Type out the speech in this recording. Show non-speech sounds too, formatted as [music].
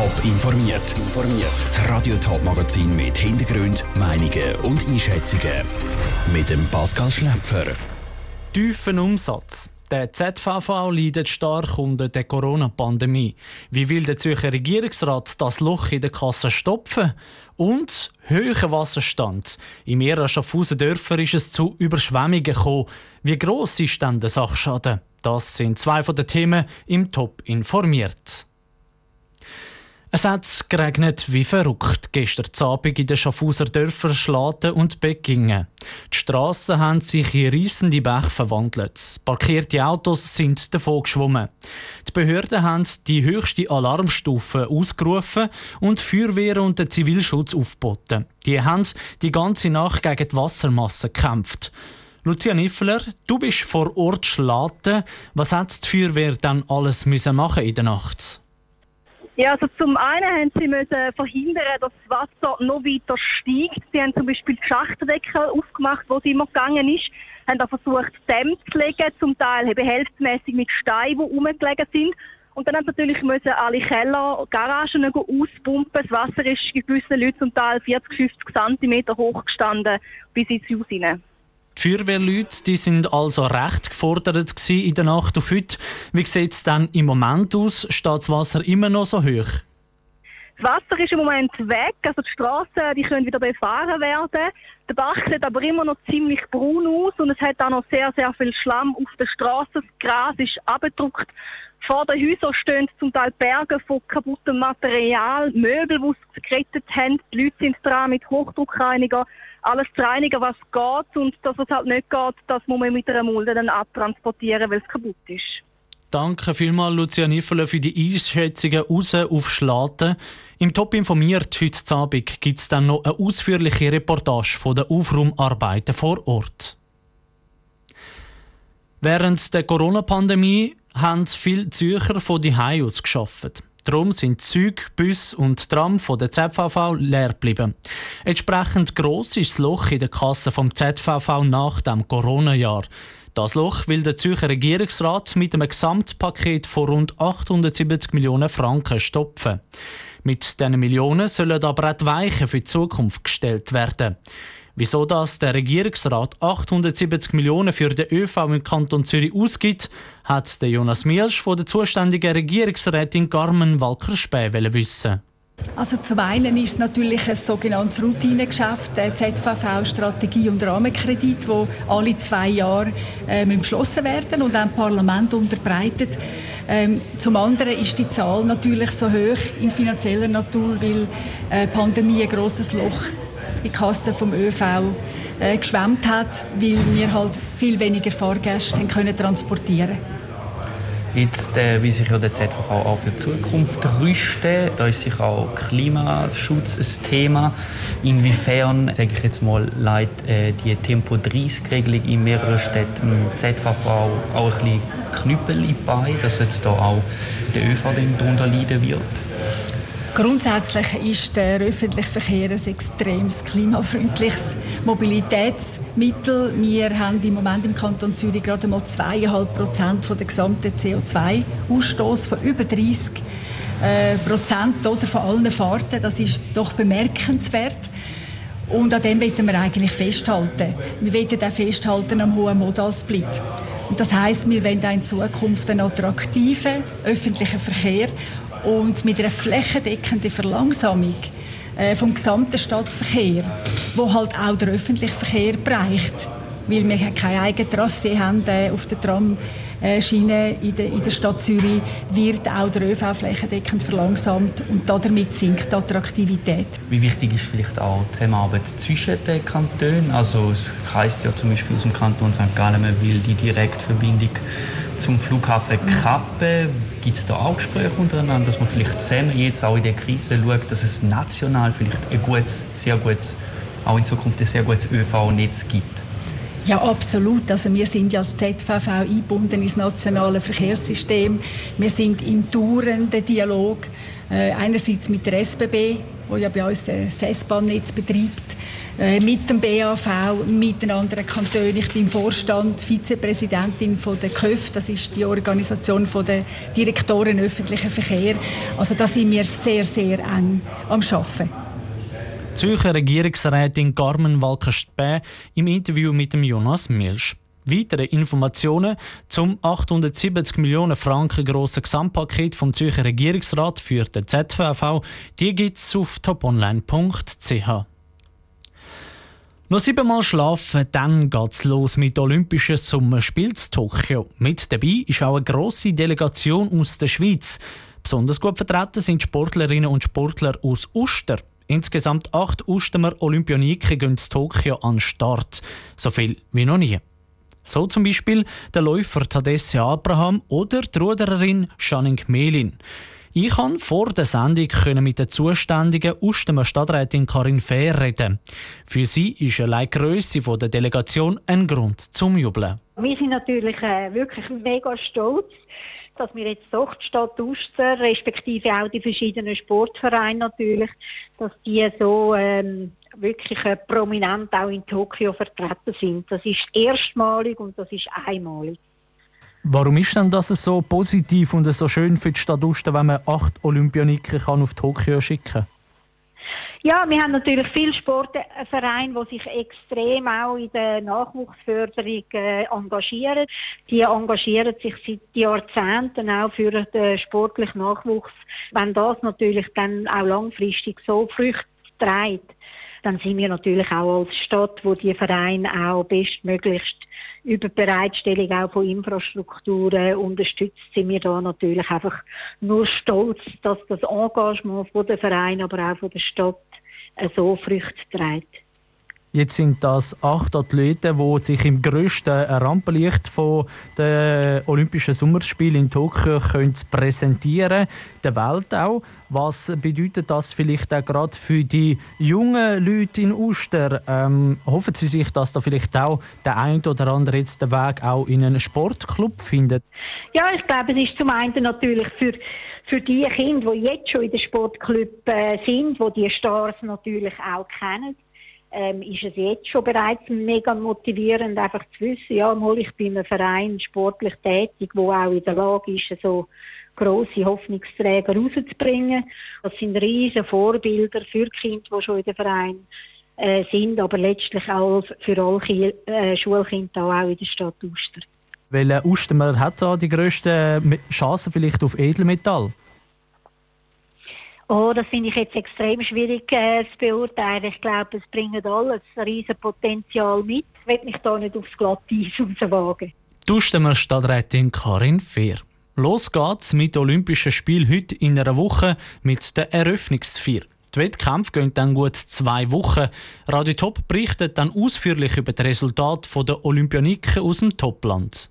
Top informiert. Das Radio Top Magazin mit Hintergrund, Meinungen und Einschätzungen mit dem Pascal Schläpfer. Tiefen Umsatz. Der ZVV leidet stark unter der Corona-Pandemie. Wie will der Zürcher Regierungsrat das Loch in der Kasse stopfen? Und hoher Wasserstand. Im mehreren Schaffhausen Dörfer ist es zu Überschwemmungen gekommen. Wie gross ist denn der Sachschaden? Das sind zwei von den Themen im Top informiert. Es hat geregnet wie verrückt gestern Abend in den Schaffhauser Dörfern Schlaten und Beckingen. Die Strassen haben sich in riesende Bäche verwandelt. Parkierte Autos sind davon geschwommen. Die Behörden haben die höchste Alarmstufe ausgerufen und Feuerwehr und den Zivilschutz aufgeboten. Die haben die ganze Nacht gegen die Wassermasse gekämpft. Lucia Niffler, du bist vor Ort Schlaten. Was hat die Feuerwehr dann alles müssen machen in der Nacht? Ja, also zum einen haben sie müssen verhindern, dass das Wasser noch weiter steigt. Sie haben zum Beispiel die Schachtdeckel aufgemacht, wo sie immer gegangen ist, haben da versucht, Dämme zu legen, zum Teil eben hälftemäßig mit Steinen, die rumgelegen sind. Und dann haben sie natürlich müssen alle Keller, Garagen auspumpen. Das Wasser ist gewissen Leuten zum Teil 40, 50 cm hoch gestanden bis ins Haus hinein. Die Feuerwehrleute die sind also recht gefordert in der Nacht auf heute. Wie sieht es dann im Moment aus? Steht das Wasser immer noch so hoch? Das Wasser ist im Moment weg, also die Straßen die können wieder befahren werden. Der Bach sieht aber immer noch ziemlich braun aus und es hat auch noch sehr, sehr viel Schlamm auf der Straße. Das Gras ist abgedruckt. Vor den Häusern stehen zum Teil Berge von kaputtem Material, Möbel, die sie gerettet haben. Die Leute sind dran mit Hochdruckreiniger alles zu reinigen, was geht. Und das, was halt nicht geht, das muss man mit einer Mulde dann abtransportieren, weil es kaputt ist. Danke vielmals, Lucia Niffele, für die Einschätzungen raus auf Schlaten. Im Top informiert heute Abend gibt es dann noch eine ausführliche Reportage von den Aufraumarbeiten vor Ort. Während der Corona-Pandemie haben viele Zürcher von die aus geschafft. Darum sind Züge, Bus und Tram von der ZVV leer geblieben. Entsprechend gross ist das Loch in der Kasse vom ZVV nach dem Corona-Jahr. Das Loch will der Zürcher Regierungsrat mit einem Gesamtpaket von rund 870 Millionen Franken stopfen. Mit diesen Millionen sollen aber auch die Weichen für die Zukunft gestellt werden. Wieso das der Regierungsrat 870 Millionen für den ÖV im Kanton Zürich ausgibt, hat der Jonas Mielsch von der zuständigen Regierungsrätin Carmen Walker-Späh wissen. Also zum einen ist es natürlich ein sogenanntes Routinegeschäft, der ZVV-Strategie und Rahmenkredit, wo alle zwei Jahre äh, beschlossen werden und dem Parlament unterbreitet. Ähm, zum anderen ist die Zahl natürlich so hoch in finanzieller Natur, weil äh, Pandemie ein grosses Loch in die Kasse vom ÖV äh, geschwemmt hat, weil wir halt viel weniger Fahrgäste können transportieren Jetzt äh, will sich ja der ZVV auch für die Zukunft rüsten. Da ist sicher auch Klimaschutz ein Thema. Inwiefern, sage ich jetzt mal, leitet äh, die Tempo-30-Regelung in mehreren Städten im ZVV auch ein bisschen Knüppel bei, dass jetzt da auch der ÖV darunter leiden wird? Grundsätzlich ist der öffentliche Verkehr ein extrem klimafreundliches Mobilitätsmittel. Wir haben im Moment im Kanton Zürich gerade mal 2,5 Prozent von der gesamten CO2-Ausstoß von über 30 äh, Prozent oder von allen Fahrten. Das ist doch bemerkenswert. Und an dem wollen wir eigentlich festhalten. Wir wollen auch festhalten am hohen Modalsplit. Und das heißt, wir wollen auch in Zukunft einen attraktiven öffentlichen Verkehr und mit einer flächendeckenden Verlangsamung äh, vom gesamten Stadtverkehr, wo halt auch der öffentliche Verkehr bereicht, weil wir keine eigene Trasse haben äh, auf der Tramschiene in der, Stadt Zürich, wird auch der ÖV flächendeckend verlangsamt und damit sinkt die Attraktivität. Wie wichtig ist vielleicht auch die Zusammenarbeit zwischen den Kantonen? Also es heisst ja zum Beispiel aus dem Kanton St. Gallen, man will die Direktverbindung zum Flughafen Kappe. Gibt es da auch Gespräche untereinander, dass man vielleicht zusammen jetzt auch in der Krise schaut, dass es national vielleicht ein gutes, sehr gutes, auch in Zukunft ein sehr gutes ÖV-Netz gibt? Ja, absolut. Also wir sind ja als ZVV eingebunden ins nationale Verkehrssystem. Wir sind im dauernden Dialog, äh, einerseits mit der SBB, wo ja bei uns das S-Bahn-Netz betreibt, äh, mit dem BAV, mit den anderen Kantonen. Ich bin Vorstand, Vizepräsidentin von der KÖF, das ist die Organisation der Direktoren öffentlichen Verkehr. Also da sind wir sehr, sehr eng am Arbeiten. Zürcher Regierungsrätin Carmen Walker-Späh im Interview mit dem Jonas Milsch. Weitere Informationen zum 870 Millionen Franken grossen Gesamtpaket vom Zürcher Regierungsrat für den ZVV, die es auf toponline.ch. Noch siebenmal schlafen, dann geht's los mit Olympischen Sommerspielen in Tokio. Mit dabei ist auch eine grosse Delegation aus der Schweiz. Besonders gut vertreten sind Sportlerinnen und Sportler aus Uster. Insgesamt acht Ustemer Olympioniken gehen zu Tokio an den Start. So viel wie noch nie. So zum Beispiel der Läufer Tadesse Abraham oder die Rudererin Shanning Melin. Ich konnte vor der Sendung mit der zuständigen Ustemer Stadträtin Karin Fehr reden. Für sie ist allein die Grösse der Delegation ein Grund zum Jubeln. Wir sind natürlich äh, wirklich mega stolz, dass wir jetzt doch die Stadt Uster, respektive auch die verschiedenen Sportvereine natürlich, dass die so ähm, wirklich äh, prominent auch in Tokio vertreten sind. Das ist erstmalig und das ist einmalig. Warum ist denn das so positiv und so schön für die Stadt Uster, wenn man acht Olympioniken auf Tokio schicken kann? Ja, wir haben natürlich viele Sportvereine, die sich extrem auch in der Nachwuchsförderung äh, engagieren. Die engagieren sich seit Jahrzehnten auch für den sportlichen Nachwuchs. Wenn das natürlich dann auch langfristig so Früchte trägt, dann sind wir natürlich auch als Stadt, wo die Vereine auch bestmöglichst über die Bereitstellung auch von Infrastrukturen unterstützt, sind wir da natürlich einfach nur stolz, dass das Engagement von der Verein, aber auch von der Stadt so Früchte trägt. Jetzt sind das acht Athleten, die sich im grössten Rampenlicht von den Olympischen Sommerspielen in Tokio können präsentieren der Welt auch. Was bedeutet das vielleicht auch gerade für die jungen Leute in Uster? Ähm, hoffen Sie sich, dass da vielleicht auch der ein oder andere jetzt den Weg auch in einen Sportclub findet? Ja, ich glaube, es ist zum einen natürlich für für die Kinder, die jetzt schon in den Sportclub äh, sind, die die Stars natürlich auch kennen ähm, ist es jetzt schon bereits mega motivierend, einfach zu wissen, ja, mal, ich bin im Verein sportlich tätig, wo auch in der Lage ist, so grosse Hoffnungsträger rauszubringen. Das sind riesige Vorbilder für Kinder, die schon in den Verein äh, sind, aber letztlich auch für alle äh, Schulkinder auch in der Stadt Uster. Welcher Ustermer hat da die grössten Chancen vielleicht auf Edelmetall? Oh, das finde ich jetzt extrem schwierig äh, zu beurteilen. Ich glaube, es bringt alles ein riesen Potenzial mit. Ich will mich da nicht aufs Glatteis [laughs] rauswagen. Duschen Stadträtin Karin Fehr. Los geht's mit Olympischen Spielen heute in einer Woche mit der Eröffnungsfeier. Die Wettkämpfe gehen dann gut zwei Wochen. Radio Top berichtet dann ausführlich über das Resultat der Olympioniken aus dem Topland.